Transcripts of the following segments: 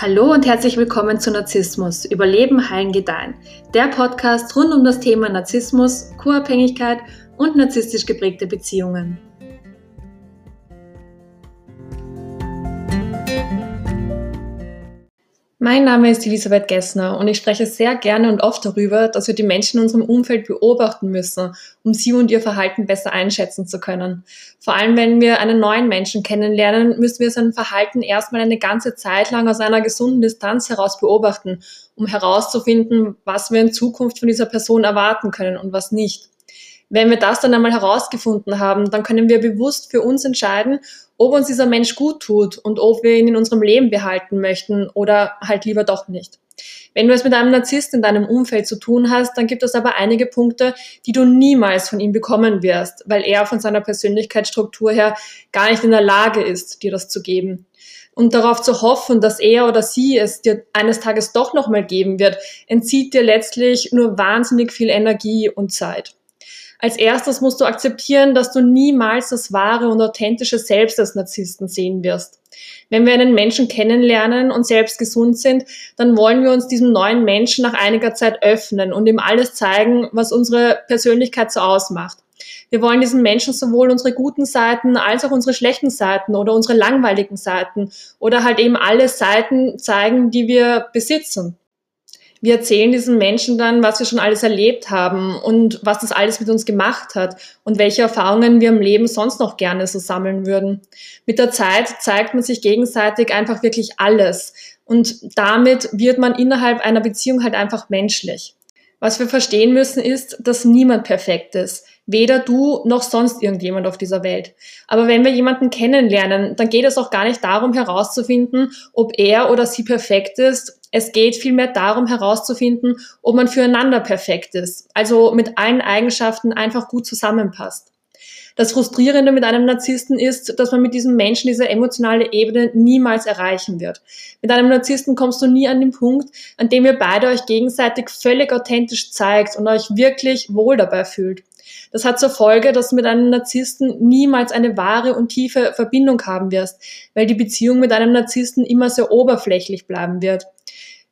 Hallo und herzlich willkommen zu Narzissmus, Überleben, Heilen, Gedeihen. Der Podcast rund um das Thema Narzissmus, Co-Abhängigkeit und narzisstisch geprägte Beziehungen. Mein Name ist Elisabeth Gessner und ich spreche sehr gerne und oft darüber, dass wir die Menschen in unserem Umfeld beobachten müssen, um sie und ihr Verhalten besser einschätzen zu können. Vor allem, wenn wir einen neuen Menschen kennenlernen, müssen wir sein Verhalten erstmal eine ganze Zeit lang aus einer gesunden Distanz heraus beobachten, um herauszufinden, was wir in Zukunft von dieser Person erwarten können und was nicht. Wenn wir das dann einmal herausgefunden haben, dann können wir bewusst für uns entscheiden, ob uns dieser Mensch gut tut und ob wir ihn in unserem Leben behalten möchten oder halt lieber doch nicht. Wenn du es mit einem Narzisst in deinem Umfeld zu tun hast, dann gibt es aber einige Punkte, die du niemals von ihm bekommen wirst, weil er von seiner Persönlichkeitsstruktur her gar nicht in der Lage ist, dir das zu geben. Und darauf zu hoffen, dass er oder sie es dir eines Tages doch nochmal geben wird, entzieht dir letztlich nur wahnsinnig viel Energie und Zeit. Als erstes musst du akzeptieren, dass du niemals das wahre und authentische Selbst des Narzissten sehen wirst. Wenn wir einen Menschen kennenlernen und selbst gesund sind, dann wollen wir uns diesem neuen Menschen nach einiger Zeit öffnen und ihm alles zeigen, was unsere Persönlichkeit so ausmacht. Wir wollen diesen Menschen sowohl unsere guten Seiten als auch unsere schlechten Seiten oder unsere langweiligen Seiten oder halt eben alle Seiten zeigen, die wir besitzen wir erzählen diesen Menschen dann, was wir schon alles erlebt haben und was das alles mit uns gemacht hat und welche Erfahrungen wir im Leben sonst noch gerne so sammeln würden. Mit der Zeit zeigt man sich gegenseitig einfach wirklich alles und damit wird man innerhalb einer Beziehung halt einfach menschlich. Was wir verstehen müssen ist, dass niemand perfekt ist. Weder du noch sonst irgendjemand auf dieser Welt. Aber wenn wir jemanden kennenlernen, dann geht es auch gar nicht darum herauszufinden, ob er oder sie perfekt ist. Es geht vielmehr darum herauszufinden, ob man füreinander perfekt ist. Also mit allen Eigenschaften einfach gut zusammenpasst. Das Frustrierende mit einem Narzissten ist, dass man mit diesem Menschen diese emotionale Ebene niemals erreichen wird. Mit einem Narzissten kommst du nie an den Punkt, an dem ihr beide euch gegenseitig völlig authentisch zeigt und euch wirklich wohl dabei fühlt. Das hat zur Folge, dass du mit einem Narzissten niemals eine wahre und tiefe Verbindung haben wirst, weil die Beziehung mit einem Narzissten immer sehr oberflächlich bleiben wird.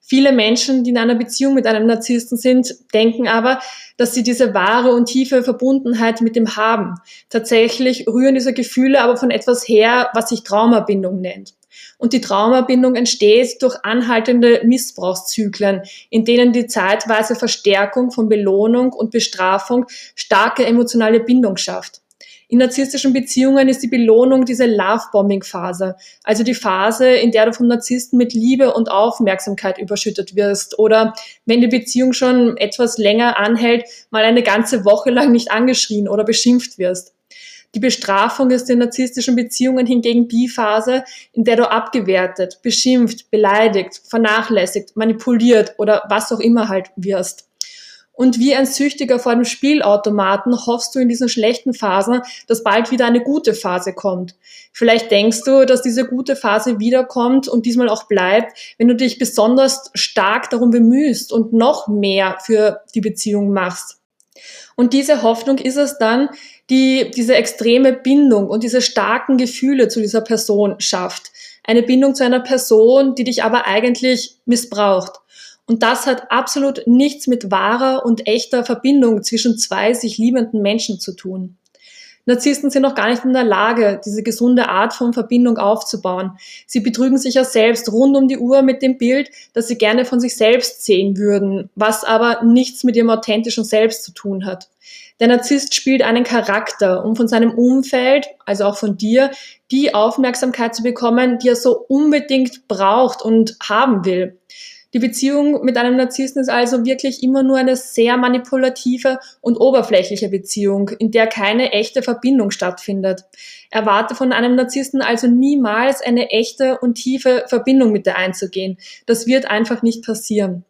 Viele Menschen, die in einer Beziehung mit einem Narzissten sind, denken aber, dass sie diese wahre und tiefe Verbundenheit mit ihm haben. Tatsächlich rühren diese Gefühle aber von etwas her, was sich Traumabindung nennt. Und die Traumabindung entsteht durch anhaltende Missbrauchszyklen, in denen die zeitweise Verstärkung von Belohnung und Bestrafung starke emotionale Bindung schafft. In narzisstischen Beziehungen ist die Belohnung diese Love-Bombing-Phase, also die Phase, in der du vom Narzissten mit Liebe und Aufmerksamkeit überschüttet wirst oder wenn die Beziehung schon etwas länger anhält, mal eine ganze Woche lang nicht angeschrien oder beschimpft wirst. Die Bestrafung ist in narzisstischen Beziehungen hingegen die Phase, in der du abgewertet, beschimpft, beleidigt, vernachlässigt, manipuliert oder was auch immer halt wirst. Und wie ein Süchtiger vor einem Spielautomaten hoffst du in diesen schlechten Phasen, dass bald wieder eine gute Phase kommt. Vielleicht denkst du, dass diese gute Phase wiederkommt und diesmal auch bleibt, wenn du dich besonders stark darum bemühst und noch mehr für die Beziehung machst. Und diese Hoffnung ist es dann, die diese extreme Bindung und diese starken Gefühle zu dieser Person schafft. Eine Bindung zu einer Person, die dich aber eigentlich missbraucht. Und das hat absolut nichts mit wahrer und echter Verbindung zwischen zwei sich liebenden Menschen zu tun. Narzissten sind noch gar nicht in der Lage, diese gesunde Art von Verbindung aufzubauen. Sie betrügen sich ja selbst rund um die Uhr mit dem Bild, dass sie gerne von sich selbst sehen würden, was aber nichts mit ihrem authentischen Selbst zu tun hat. Der Narzisst spielt einen Charakter, um von seinem Umfeld, also auch von dir, die Aufmerksamkeit zu bekommen, die er so unbedingt braucht und haben will. Die Beziehung mit einem Narzissten ist also wirklich immer nur eine sehr manipulative und oberflächliche Beziehung, in der keine echte Verbindung stattfindet. Erwarte von einem Narzissten also niemals eine echte und tiefe Verbindung mit dir einzugehen. Das wird einfach nicht passieren.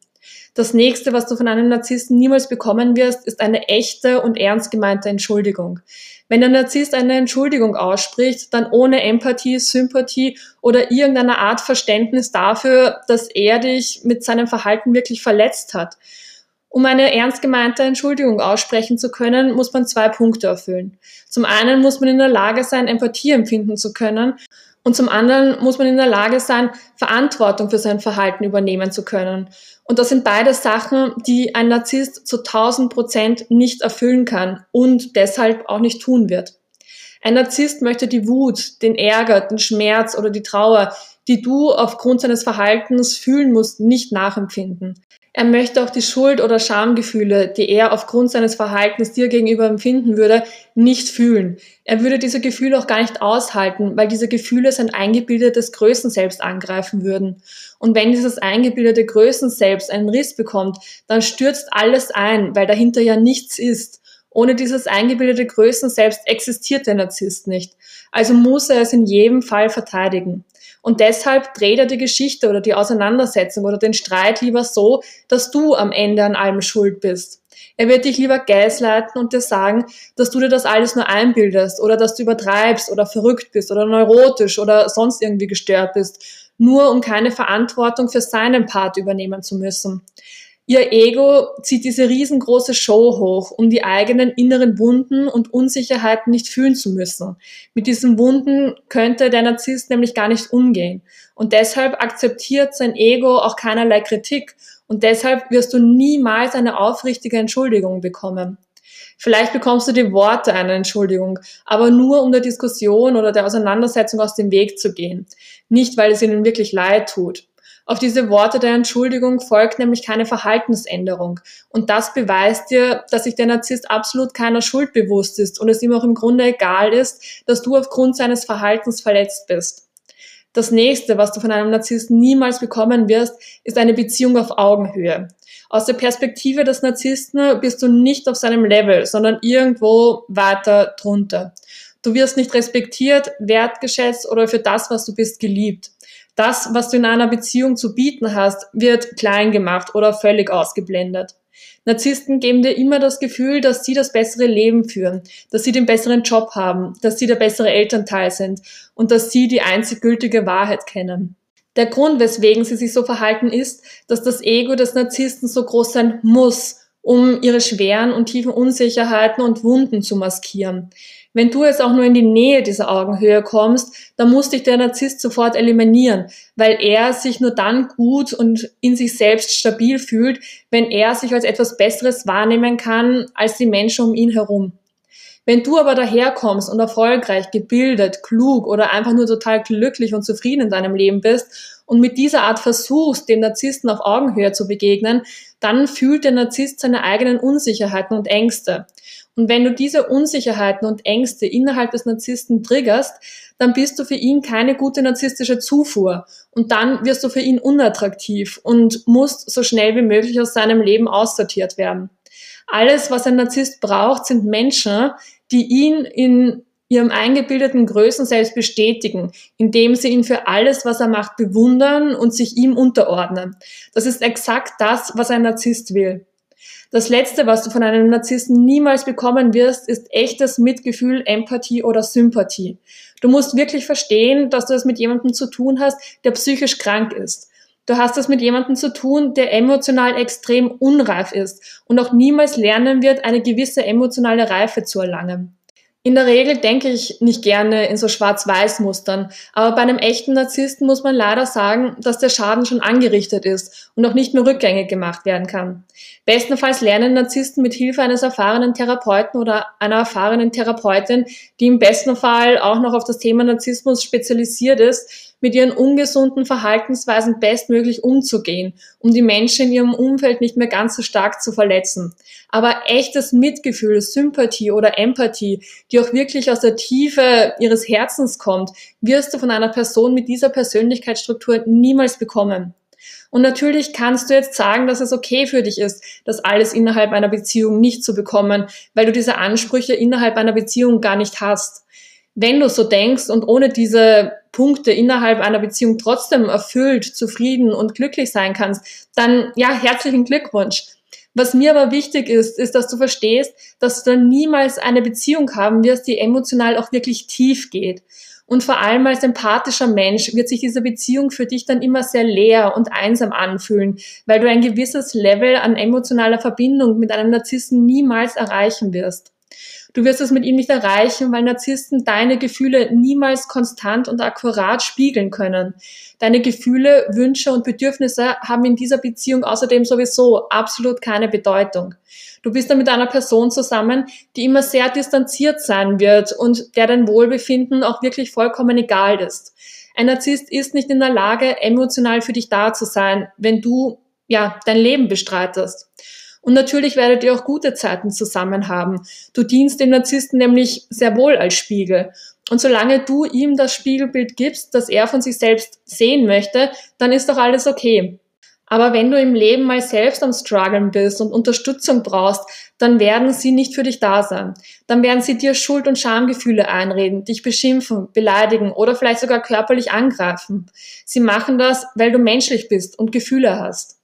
Das nächste, was du von einem Narzissten niemals bekommen wirst, ist eine echte und ernst gemeinte Entschuldigung. Wenn der Narzisst eine Entschuldigung ausspricht, dann ohne Empathie, Sympathie oder irgendeine Art Verständnis dafür, dass er dich mit seinem Verhalten wirklich verletzt hat. Um eine ernst gemeinte Entschuldigung aussprechen zu können, muss man zwei Punkte erfüllen. Zum einen muss man in der Lage sein, Empathie empfinden zu können Und zum anderen muss man in der Lage sein, Verantwortung für sein Verhalten übernehmen zu können. Und das sind beide Sachen, die ein Narzisst zu 1000 Prozent nicht erfüllen kann und deshalb auch nicht tun wird. Ein Narzisst möchte die Wut, den Ärger, den Schmerz oder die Trauer, die du aufgrund seines Verhaltens fühlen musst, nicht nachempfinden. Er möchte auch die Schuld- oder Schamgefühle, die er aufgrund seines Verhaltens dir gegenüber empfinden würde, nicht fühlen. Er würde diese Gefühle auch gar nicht aushalten, weil diese Gefühle sein eingebildetes Größenselbst angreifen würden. Und wenn dieses eingebildete Größenselbst einen Riss bekommt, dann stürzt alles ein, weil dahinter ja nichts ist. Ohne dieses eingebildete Größenselbst existiert der Narzisst nicht. Also muss er es in jedem Fall verteidigen. Und deshalb dreht er die Geschichte oder die Auseinandersetzung oder den Streit lieber so, dass du am Ende an allem schuld bist. Er wird dich lieber gaslighten und dir sagen, dass du dir das alles nur einbildest oder dass du übertreibst oder verrückt bist oder neurotisch oder sonst irgendwie gestört bist, nur um keine Verantwortung für seinen Part übernehmen zu müssen. Ihr Ego zieht diese riesengroße Show hoch, um die eigenen inneren Wunden und Unsicherheiten nicht fühlen zu müssen. Mit diesen Wunden könnte der Narzisst nämlich gar nicht umgehen. Und deshalb akzeptiert sein Ego auch keinerlei Kritik. Und deshalb wirst du niemals eine aufrichtige Entschuldigung bekommen. Vielleicht bekommst du die Worte einer Entschuldigung, aber nur um der Diskussion oder der Auseinandersetzung aus dem Weg zu gehen. Nicht, weil es ihnen wirklich leid tut. Auf diese Worte der Entschuldigung folgt nämlich keine Verhaltensänderung. Und das beweist dir, dass sich der Narzisst absolut keiner Schuld bewusst ist und es ihm auch im Grunde egal ist, dass du aufgrund seines Verhaltens verletzt bist. Das nächste, was du von einem Narzissten niemals bekommen wirst, ist eine Beziehung auf Augenhöhe. Aus der Perspektive des Narzissten bist du nicht auf seinem Level, sondern irgendwo weiter drunter. Du wirst nicht respektiert, wertgeschätzt oder für das, was du bist, geliebt das, was du in einer Beziehung zu bieten hast, wird klein gemacht oder völlig ausgeblendet. Narzissten geben dir immer das Gefühl, dass sie das bessere Leben führen, dass sie den besseren Job haben, dass sie der bessere Elternteil sind und dass sie die einzig gültige Wahrheit kennen. Der Grund, weswegen sie sich so verhalten, ist, dass das Ego des Narzissten so groß sein muss, um ihre schweren und tiefen Unsicherheiten und Wunden zu maskieren. Wenn du jetzt auch nur in die Nähe dieser Augenhöhe kommst, dann muss dich der Narzisst sofort eliminieren, weil er sich nur dann gut und in sich selbst stabil fühlt, wenn er sich als etwas Besseres wahrnehmen kann als die Menschen um ihn herum. Wenn du aber daherkommst und erfolgreich, gebildet, klug oder einfach nur total glücklich und zufrieden in deinem Leben bist und mit dieser Art versuchst, dem Narzissten auf Augenhöhe zu begegnen, dann fühlt der Narzisst seine eigenen Unsicherheiten und Ängste. Und wenn du diese Unsicherheiten und Ängste innerhalb des Narzissten triggerst, dann bist du für ihn keine gute narzisstische Zufuhr. Und dann wirst du für ihn unattraktiv und musst so schnell wie möglich aus seinem Leben aussortiert werden. Alles, was ein Narzisst braucht, sind Menschen, die ihn in ihrem eingebildeten Größen selbst bestätigen, indem sie ihn für alles, was er macht, bewundern und sich ihm unterordnen. Das ist exakt das, was ein Narzisst will. Das Letzte, was du von einem Narzissten niemals bekommen wirst, ist echtes Mitgefühl, Empathie oder Sympathie. Du musst wirklich verstehen, dass du es mit jemandem zu tun hast, der psychisch krank ist. Du hast es mit jemandem zu tun, der emotional extrem unreif ist und auch niemals lernen wird, eine gewisse emotionale Reife zu erlangen. In der Regel denke ich nicht gerne in so Schwarz-Weiß-Mustern, aber bei einem echten Narzissten muss man leider sagen, dass der Schaden schon angerichtet ist und auch nicht mehr rückgängig gemacht werden kann. Bestenfalls lernen Narzissten mit Hilfe eines erfahrenen Therapeuten oder einer erfahrenen Therapeutin, die im besten Fall auch noch auf das Thema Narzissmus spezialisiert ist, mit ihren ungesunden Verhaltensweisen bestmöglich umzugehen, um die Menschen in ihrem Umfeld nicht mehr ganz so stark zu verletzen. Aber echtes Mitgefühl, Sympathie oder Empathie, die auch wirklich aus der Tiefe ihres Herzens kommt, wirst du von einer Person mit dieser Persönlichkeitsstruktur niemals bekommen. Und natürlich kannst du jetzt sagen, dass es okay für dich ist, das alles innerhalb einer Beziehung nicht zu bekommen, weil du diese Ansprüche innerhalb einer Beziehung gar nicht hast. Wenn du so denkst und ohne diese Punkte innerhalb einer Beziehung trotzdem erfüllt, zufrieden und glücklich sein kannst, dann ja, herzlichen Glückwunsch. Was mir aber wichtig ist, ist, dass du verstehst, dass du dann niemals eine Beziehung haben wirst, die emotional auch wirklich tief geht. Und vor allem als empathischer Mensch wird sich diese Beziehung für dich dann immer sehr leer und einsam anfühlen, weil du ein gewisses Level an emotionaler Verbindung mit einem Narzissen niemals erreichen wirst. Du wirst es mit ihm nicht erreichen, weil Narzissten deine Gefühle niemals konstant und akkurat spiegeln können. Deine Gefühle, Wünsche und Bedürfnisse haben in dieser Beziehung außerdem sowieso absolut keine Bedeutung. Du bist dann mit einer Person zusammen, die immer sehr distanziert sein wird und der dein Wohlbefinden auch wirklich vollkommen egal ist. Ein Narzisst ist nicht in der Lage, emotional für dich da zu sein, wenn du ja dein Leben bestreitest. Und natürlich werdet ihr auch gute Zeiten zusammen haben. Du dienst dem Narzissten nämlich sehr wohl als Spiegel. Und solange du ihm das Spiegelbild gibst, das er von sich selbst sehen möchte, dann ist doch alles okay. Aber wenn du im Leben mal selbst am Struggeln bist und Unterstützung brauchst, dann werden sie nicht für dich da sein. Dann werden sie dir Schuld- und Schamgefühle einreden, dich beschimpfen, beleidigen oder vielleicht sogar körperlich angreifen. Sie machen das, weil du menschlich bist und Gefühle hast.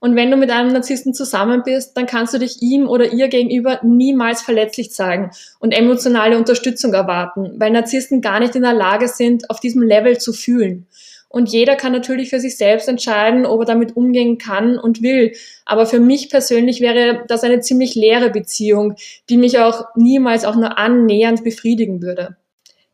Und wenn du mit einem Narzissten zusammen bist, dann kannst du dich ihm oder ihr gegenüber niemals verletzlich zeigen und emotionale Unterstützung erwarten, weil Narzissten gar nicht in der Lage sind, auf diesem Level zu fühlen. Und jeder kann natürlich für sich selbst entscheiden, ob er damit umgehen kann und will. Aber für mich persönlich wäre das eine ziemlich leere Beziehung, die mich auch niemals auch nur annähernd befriedigen würde.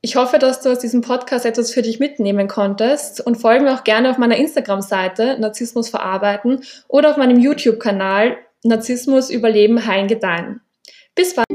Ich hoffe, dass du aus diesem Podcast etwas für dich mitnehmen konntest und folge mir auch gerne auf meiner Instagram-Seite Narzissmus verarbeiten oder auf meinem YouTube-Kanal Narzissmus überleben, heilen, gedeihen. Bis bald!